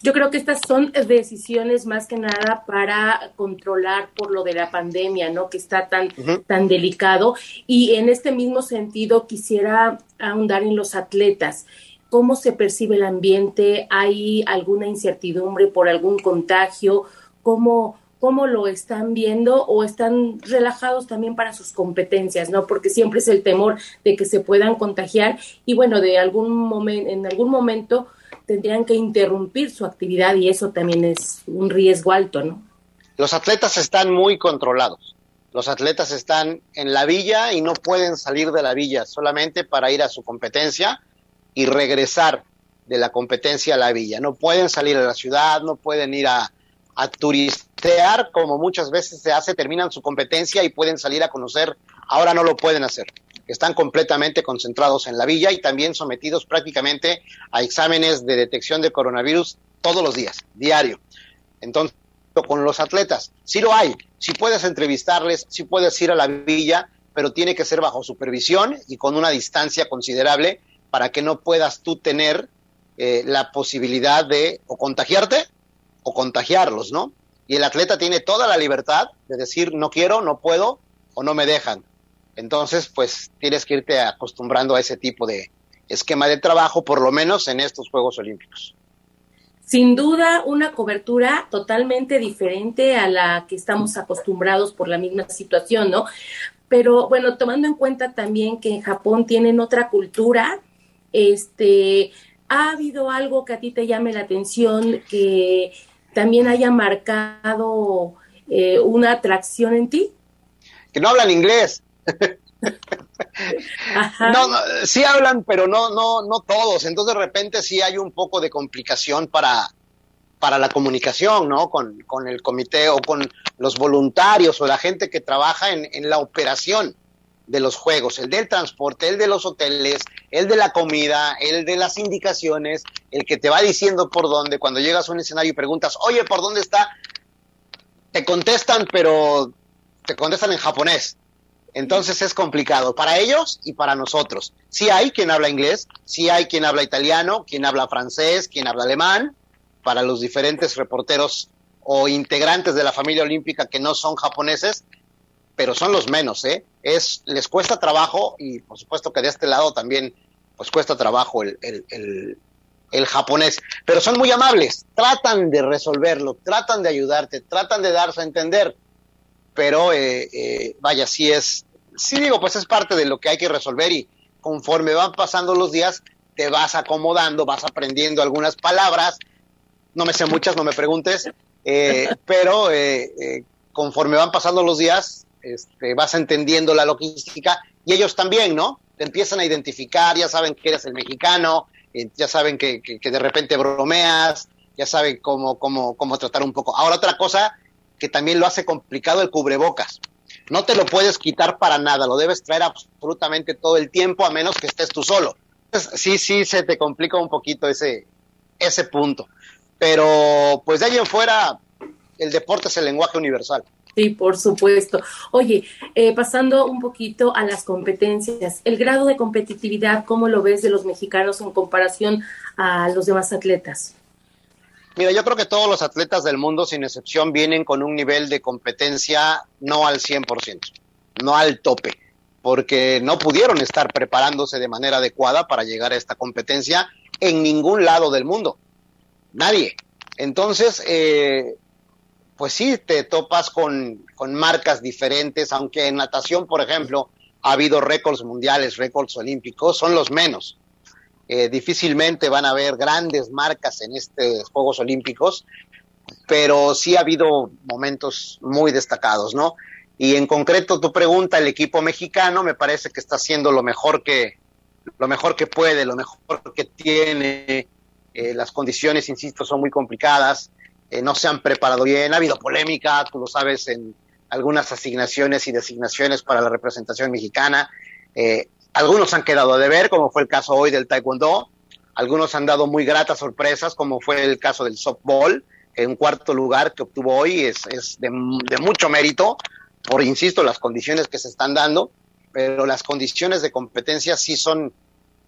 Yo creo que estas son decisiones más que nada para controlar por lo de la pandemia, ¿no? Que está tan, tan delicado. Y en este mismo sentido quisiera ahondar en los atletas. ¿Cómo se percibe el ambiente? ¿Hay alguna incertidumbre por algún contagio? ¿Cómo, cómo lo están viendo o están relajados también para sus competencias, ¿no? Porque siempre es el temor de que se puedan contagiar y bueno, de algún momento, en algún momento tendrían que interrumpir su actividad y eso también es un riesgo alto, ¿no? Los atletas están muy controlados. Los atletas están en la villa y no pueden salir de la villa solamente para ir a su competencia y regresar de la competencia a la villa. No pueden salir a la ciudad, no pueden ir a, a turistear como muchas veces se hace, terminan su competencia y pueden salir a conocer, ahora no lo pueden hacer. Están completamente concentrados en la villa y también sometidos prácticamente a exámenes de detección de coronavirus todos los días, diario. Entonces, con los atletas, sí lo hay, sí puedes entrevistarles, sí puedes ir a la villa, pero tiene que ser bajo supervisión y con una distancia considerable para que no puedas tú tener eh, la posibilidad de o contagiarte o contagiarlos, ¿no? Y el atleta tiene toda la libertad de decir no quiero, no puedo o no me dejan. Entonces, pues tienes que irte acostumbrando a ese tipo de esquema de trabajo, por lo menos en estos Juegos Olímpicos. Sin duda, una cobertura totalmente diferente a la que estamos acostumbrados por la misma situación, ¿no? Pero bueno, tomando en cuenta también que en Japón tienen otra cultura, este, ¿ha habido algo que a ti te llame la atención que también haya marcado eh, una atracción en ti? Que no hablan inglés. No, sí hablan, pero no, no, no todos. Entonces de repente sí hay un poco de complicación para, para la comunicación, ¿no? Con, con el comité o con los voluntarios o la gente que trabaja en, en la operación de los juegos, el del transporte, el de los hoteles, el de la comida, el de las indicaciones, el que te va diciendo por dónde, cuando llegas a un escenario y preguntas, oye, ¿por dónde está? Te contestan, pero te contestan en japonés. Entonces es complicado para ellos y para nosotros. Sí hay quien habla inglés, sí hay quien habla italiano, quien habla francés, quien habla alemán, para los diferentes reporteros o integrantes de la familia olímpica que no son japoneses, pero son los menos, ¿eh? Es, les cuesta trabajo y por supuesto que de este lado también pues cuesta trabajo el, el, el, japonés, pero son muy amables, tratan de resolverlo, tratan de ayudarte, tratan de darse a entender, pero eh, eh, vaya, sí es, sí digo, pues es parte de lo que hay que resolver y conforme van pasando los días te vas acomodando, vas aprendiendo algunas palabras, no me sé muchas, no me preguntes, eh, pero conforme van pasando los días este, vas entendiendo la logística y ellos también, ¿no? Te empiezan a identificar, ya saben que eres el mexicano, eh, ya saben que, de repente bromeas, ya saben cómo, cómo, cómo tratar un poco. Ahora otra cosa que también lo hace complicado el cubrebocas. No te lo puedes quitar para nada, lo debes traer absolutamente todo el tiempo a menos que estés tú solo. sí, sí, se te complica un poquito ese, ese punto. Pero pues de ahí en fuera, el deporte es el lenguaje universal. Sí, por supuesto. Oye, eh, pasando un poquito a las competencias, el grado de competitividad, ¿cómo lo ves de los mexicanos en comparación a los demás atletas? Mira, yo creo que todos los atletas del mundo, sin excepción, vienen con un nivel de competencia no al 100%, no al tope, porque no pudieron estar preparándose de manera adecuada para llegar a esta competencia en ningún lado del mundo. Nadie. Entonces, eh, pues sí, te topas con, marcas diferentes, aunque en natación, por ejemplo, ha habido récords mundiales, récords olímpicos, son los menos. Eh, difícilmente van a haber grandes marcas en estos Juegos Olímpicos, pero sí ha habido momentos muy destacados, ¿no? Y en concreto tu pregunta, el equipo mexicano me parece que está haciendo lo mejor que lo mejor que puede, lo mejor que tiene. Eh, las condiciones, insisto, son muy complicadas. Eh, no se han preparado bien, ha habido polémica, tú lo sabes, en algunas asignaciones y designaciones para la representación mexicana. Eh, algunos han quedado de ver, como fue el caso hoy del Taekwondo, algunos han dado muy gratas sorpresas, como fue el caso del softball, en cuarto lugar que obtuvo hoy es, es de, mucho mérito, por, insisto, las condiciones que se están dando, pero las condiciones de competencia sí son,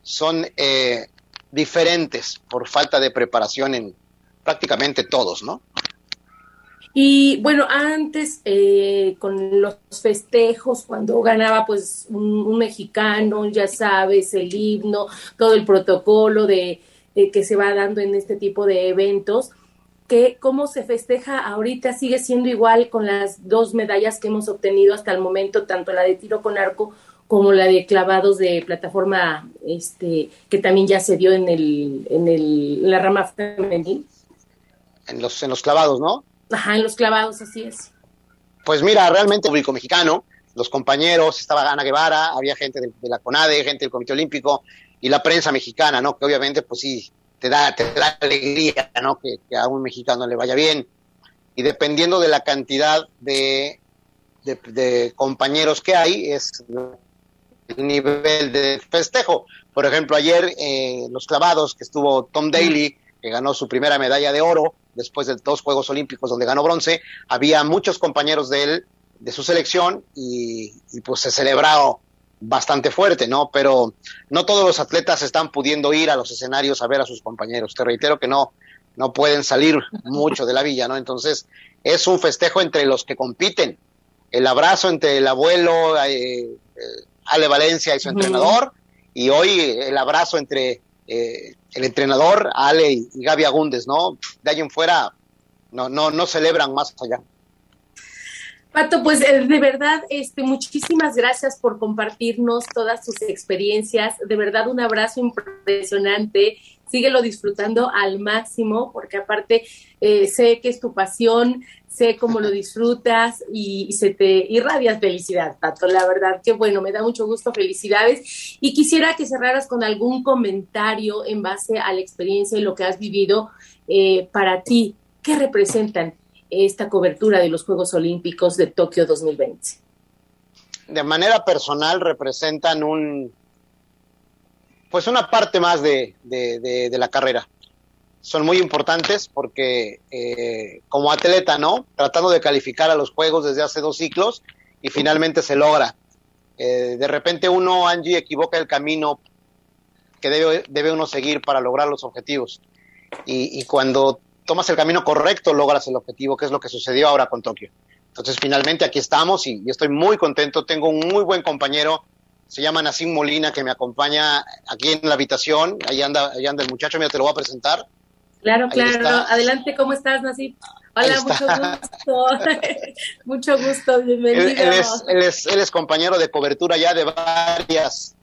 son eh, diferentes por falta de preparación en, prácticamente todos, ¿no? Y bueno, antes eh, con los festejos, cuando ganaba pues un, mexicano, ya sabes, el himno, todo el protocolo de que se va dando en este tipo de eventos, que cómo se festeja ahorita sigue siendo igual con las dos medallas que hemos obtenido hasta el momento, tanto la de tiro con arco como la de clavados de plataforma, este, que también ya se dio en el, en el, la rama femenina. En los, en los clavados, ¿no? Ajá, en los clavados, así es. Pues mira, realmente público mexicano, los compañeros, estaba Ana Guevara, había gente de, de, la CONADE, gente del Comité Olímpico y la prensa mexicana, ¿no? Que obviamente, pues sí, te da, te da alegría, ¿no? Que, a un mexicano le vaya bien. Y dependiendo de la cantidad de, de, compañeros que hay, es el nivel de festejo. Por ejemplo, ayer eh, los clavados, que estuvo Tom Daly, que ganó su primera medalla de oro después de dos Juegos Olímpicos donde ganó bronce, había muchos compañeros de él, de su selección, y, y pues se celebró bastante fuerte, ¿no? Pero no todos los atletas están pudiendo ir a los escenarios a ver a sus compañeros. Te reitero que no, no pueden salir mucho de la villa, ¿no? Entonces, es un festejo entre los que compiten. El abrazo entre el abuelo, eh, eh, Ale Valencia y su entrenador, y hoy el abrazo entre eh, el entrenador, Ale y, Gaby Agúndez, ¿no? De ahí en fuera, no, no, no celebran más allá. Pato, pues eh, de verdad, este, muchísimas gracias por compartirnos todas tus experiencias. De verdad, un abrazo impresionante. Síguelo disfrutando al máximo, porque aparte eh, sé que es tu pasión, sé cómo lo disfrutas y, se te irradias felicidad, Pato. La verdad, que bueno, me da mucho gusto, felicidades. Y quisiera que cerraras con algún comentario en base a la experiencia y lo que has vivido eh, para ti. ¿Qué representan esta cobertura de los Juegos Olímpicos de Tokio 2020? De manera personal representan un, pues una parte más de, la carrera. Son muy importantes porque eh, como atleta, ¿no? Tratando de calificar a los Juegos desde hace dos ciclos y finalmente se logra. Eh, de repente uno, Angie, equivoca el camino que debe, debe uno seguir para lograr los objetivos. Y, y, cuando tomas el camino correcto, logras el objetivo, que es lo que sucedió ahora con Tokio. Entonces, finalmente aquí estamos y, estoy muy contento. Tengo un muy buen compañero, se llama Nacim Molina, que me acompaña aquí en la habitación. Ahí anda, ahí anda el muchacho, mira, te lo voy a presentar. Claro, claro. Adelante, ¿cómo estás, Nacim? Hola, mucho gusto. mucho gusto, bienvenido. Él, es, él, es, compañero de cobertura ya de varias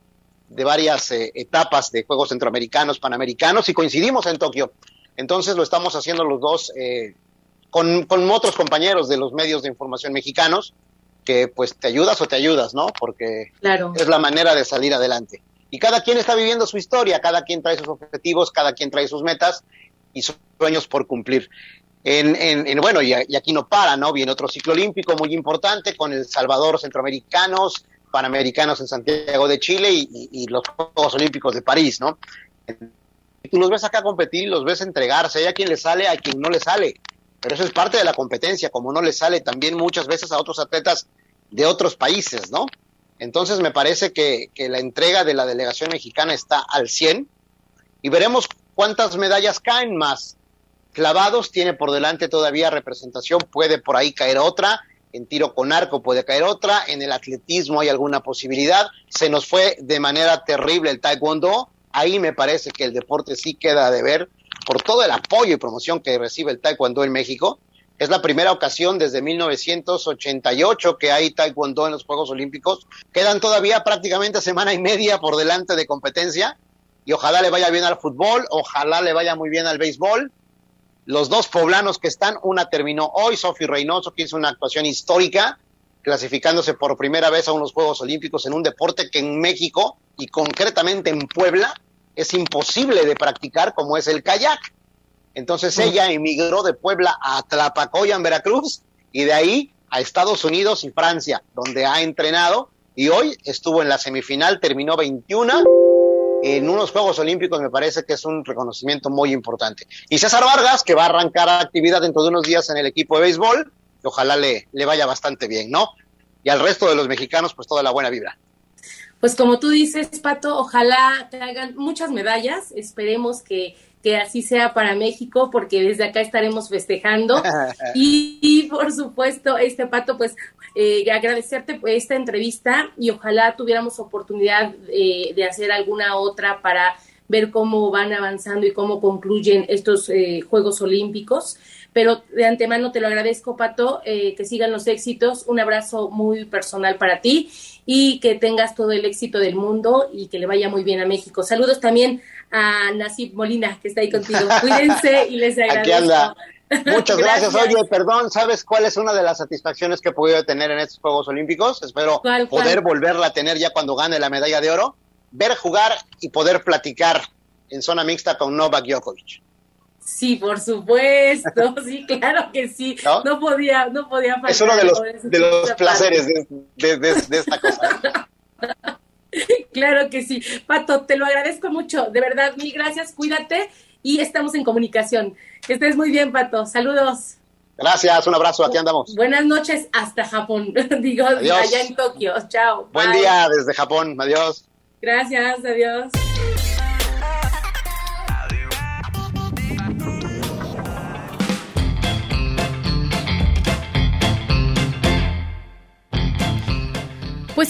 de varias eh, etapas de Juegos Centroamericanos, Panamericanos y coincidimos en Tokio. Entonces lo estamos haciendo los dos eh, con, otros compañeros de los medios de información mexicanos, que pues te ayudas o te ayudas, ¿no? Porque es la manera de salir adelante. Y cada quien está viviendo su historia, cada quien trae sus objetivos, cada quien trae sus metas y sus sueños por cumplir. En, en, bueno, y, aquí no para, ¿no? Viene otro ciclo olímpico muy importante con El Salvador, centroamericanos, panamericanos en Santiago de Chile y, y los Juegos Olímpicos de París, ¿no? tú los ves acá competir los ves entregarse, hay a quien le sale, a quien no le sale, pero eso es parte de la competencia, como no le sale también muchas veces a otros atletas de otros países, ¿no? Entonces me parece que, la entrega de la delegación mexicana está al 100 y veremos cuántas medallas caen más. Clavados tiene por delante todavía representación, puede por ahí caer otra, en tiro con arco puede caer otra, en el atletismo hay alguna posibilidad, se nos fue de manera terrible el taekwondo, ahí me parece que el deporte sí queda de ver por todo el apoyo y promoción que recibe el taekwondo en México. Es la primera ocasión desde 1988 que hay taekwondo en los Juegos Olímpicos. Quedan todavía prácticamente semana y media por delante de competencia y ojalá le vaya bien al fútbol, ojalá le vaya muy bien al béisbol. Los dos poblanos que están, una terminó hoy, Sofi Reynoso, que hizo una actuación histórica, clasificándose por primera vez a unos Juegos Olímpicos en un deporte que en México y concretamente en Puebla es imposible de practicar como es el kayak. Entonces ella emigró de Puebla a Tlapacoya en Veracruz y de ahí a Estados Unidos y Francia, donde ha entrenado y hoy estuvo en la semifinal, terminó 21 en unos Juegos Olímpicos, me parece que es un reconocimiento muy importante. Y César Vargas, que va a arrancar actividad dentro de unos días en el equipo de béisbol, ojalá le, le vaya bastante bien, ¿no? Y al resto de los mexicanos, pues toda la buena vibra. Pues como tú dices, Pato, ojalá te hagan muchas medallas, esperemos que, que así sea para México, porque desde acá estaremos festejando. y, por supuesto, este Pato, pues eh, agradecerte esta entrevista y ojalá tuviéramos oportunidad eh, de hacer alguna otra para ver cómo van avanzando y cómo concluyen estos eh, Juegos Olímpicos. Pero de antemano te lo agradezco, Pato, eh, que sigan los éxitos. Un abrazo muy personal para ti y que tengas todo el éxito del mundo y que le vaya muy bien a México. Saludos también a Nasib Molina, que está ahí contigo. Cuídense y les agradezco. Aquí anda. Muchas gracias. Oye, perdón, ¿sabes cuál es una de las satisfacciones que he podido tener en estos Juegos Olímpicos? Espero poder volverla a tener ya cuando gane la medalla de oro. Ver jugar y poder platicar en zona mixta con Novak Djokovic. Sí, por supuesto, sí, claro que sí. No, podía, no podía faltar. Es uno de los, de los placeres de, de, esta cosa. claro que sí. Pato, te lo agradezco mucho. De verdad, mil gracias. Cuídate y estamos en comunicación. Que estés muy bien, Pato. Saludos. Gracias, un abrazo, aquí andamos. Buenas noches hasta Japón, digo, allá en Tokio. Chao. Buen día desde Japón, adiós. Gracias, adiós.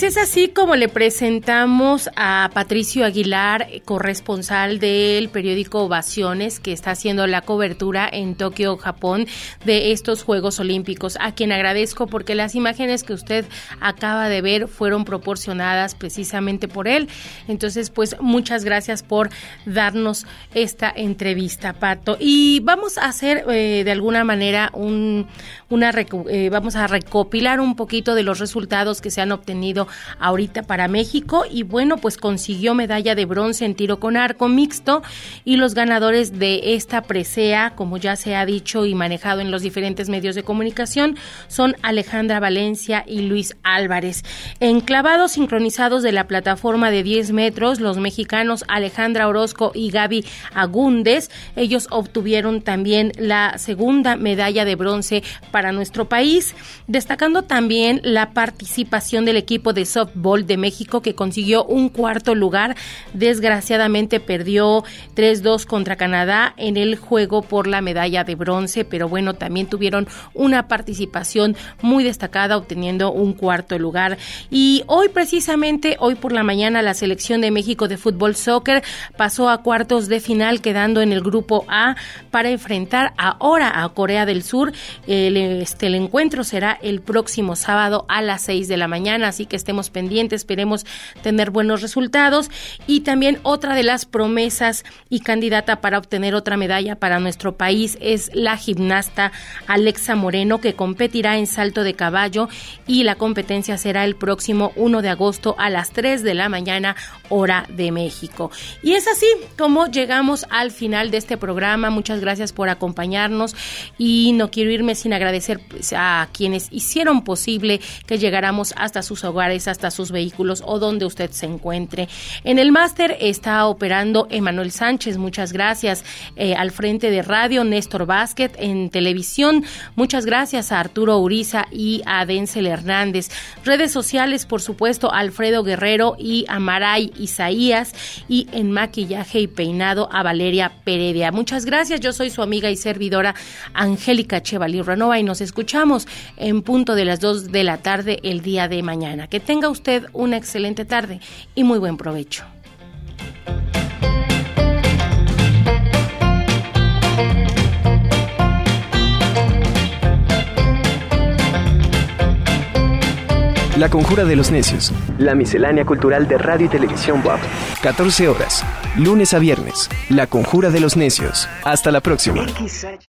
Pues es así como le presentamos a Patricio Aguilar, corresponsal del periódico Ovaciones, que está haciendo la cobertura en Tokio, Japón, de estos Juegos Olímpicos, a quien agradezco porque las imágenes que usted acaba de ver fueron proporcionadas precisamente por él. Entonces, pues muchas gracias por darnos esta entrevista, Pato. Y vamos a hacer eh, de alguna manera un, una, eh, vamos a recopilar un poquito de los resultados que se han obtenido ahorita para México y bueno, pues consiguió medalla de bronce en tiro con arco mixto y los ganadores de esta presea, como ya se ha dicho y manejado en los diferentes medios de comunicación, son Alejandra Valencia y Luis Álvarez. En clavados sincronizados de la plataforma de 10 metros, los mexicanos Alejandra Orozco y Gaby Agúndez, ellos obtuvieron también la segunda medalla de bronce para nuestro país, destacando también la participación del equipo de softball de México que consiguió un cuarto lugar. Desgraciadamente perdió 3-2 contra Canadá en el juego por la medalla de bronce, pero bueno, también tuvieron una participación muy destacada obteniendo un cuarto lugar. Y hoy precisamente, hoy por la mañana, la selección de México de fútbol soccer pasó a cuartos de final quedando en el grupo A para enfrentar ahora a Corea del Sur. El, este, el encuentro será el próximo sábado a las 6 de la mañana, así que estemos pendientes, esperemos tener buenos resultados. Y también otra de las promesas y candidata para obtener otra medalla para nuestro país es la gimnasta Alexa Moreno, que competirá en salto de caballo y la competencia será el próximo 1 de agosto a las 3 de la mañana, hora de México. Y es así como llegamos al final de este programa. Muchas gracias por acompañarnos y no quiero irme sin agradecer a quienes hicieron posible que llegáramos hasta sus hogares hasta sus vehículos o donde usted se encuentre. En el máster está operando Emanuel Sánchez, muchas gracias. Eh, al frente de radio, Néstor Vázquez. En televisión, muchas gracias a Arturo Uriza y a Denzel Hernández. Redes sociales, por supuesto, Alfredo Guerrero y Amaray Isaías. Y en maquillaje y peinado a Valeria Peredia. Muchas gracias. Yo soy su amiga y servidora Angélica Chevalier Renova y nos escuchamos en punto de las 2 de la tarde el día de mañana. Que tenga usted una excelente tarde y muy buen provecho. La Conjura de los Necios. La miscelánea cultural de radio y televisión WAP. 14 horas. Lunes a viernes. La Conjura de los Necios. Hasta la próxima.